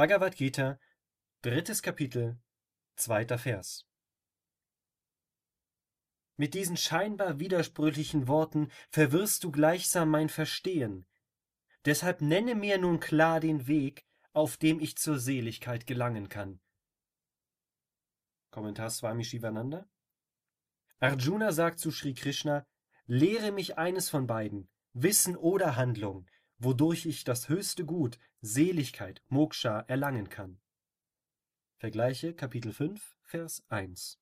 Bhagavad Gita, drittes Kapitel, zweiter Vers. Mit diesen scheinbar widersprüchlichen Worten verwirrst du gleichsam mein Verstehen. Deshalb nenne mir nun klar den Weg, auf dem ich zur Seligkeit gelangen kann. Kommentar Swami Shivananda Arjuna sagt zu Sri Krishna, lehre mich eines von beiden, Wissen oder Handlung, wodurch ich das höchste Gut, Seligkeit, Moksha, erlangen kann. Vergleiche Kapitel 5, Vers 1